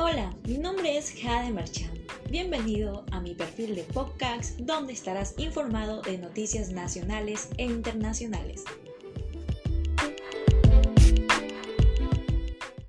Hola, mi nombre es Jade Marchand. Bienvenido a mi perfil de podcast donde estarás informado de noticias nacionales e internacionales.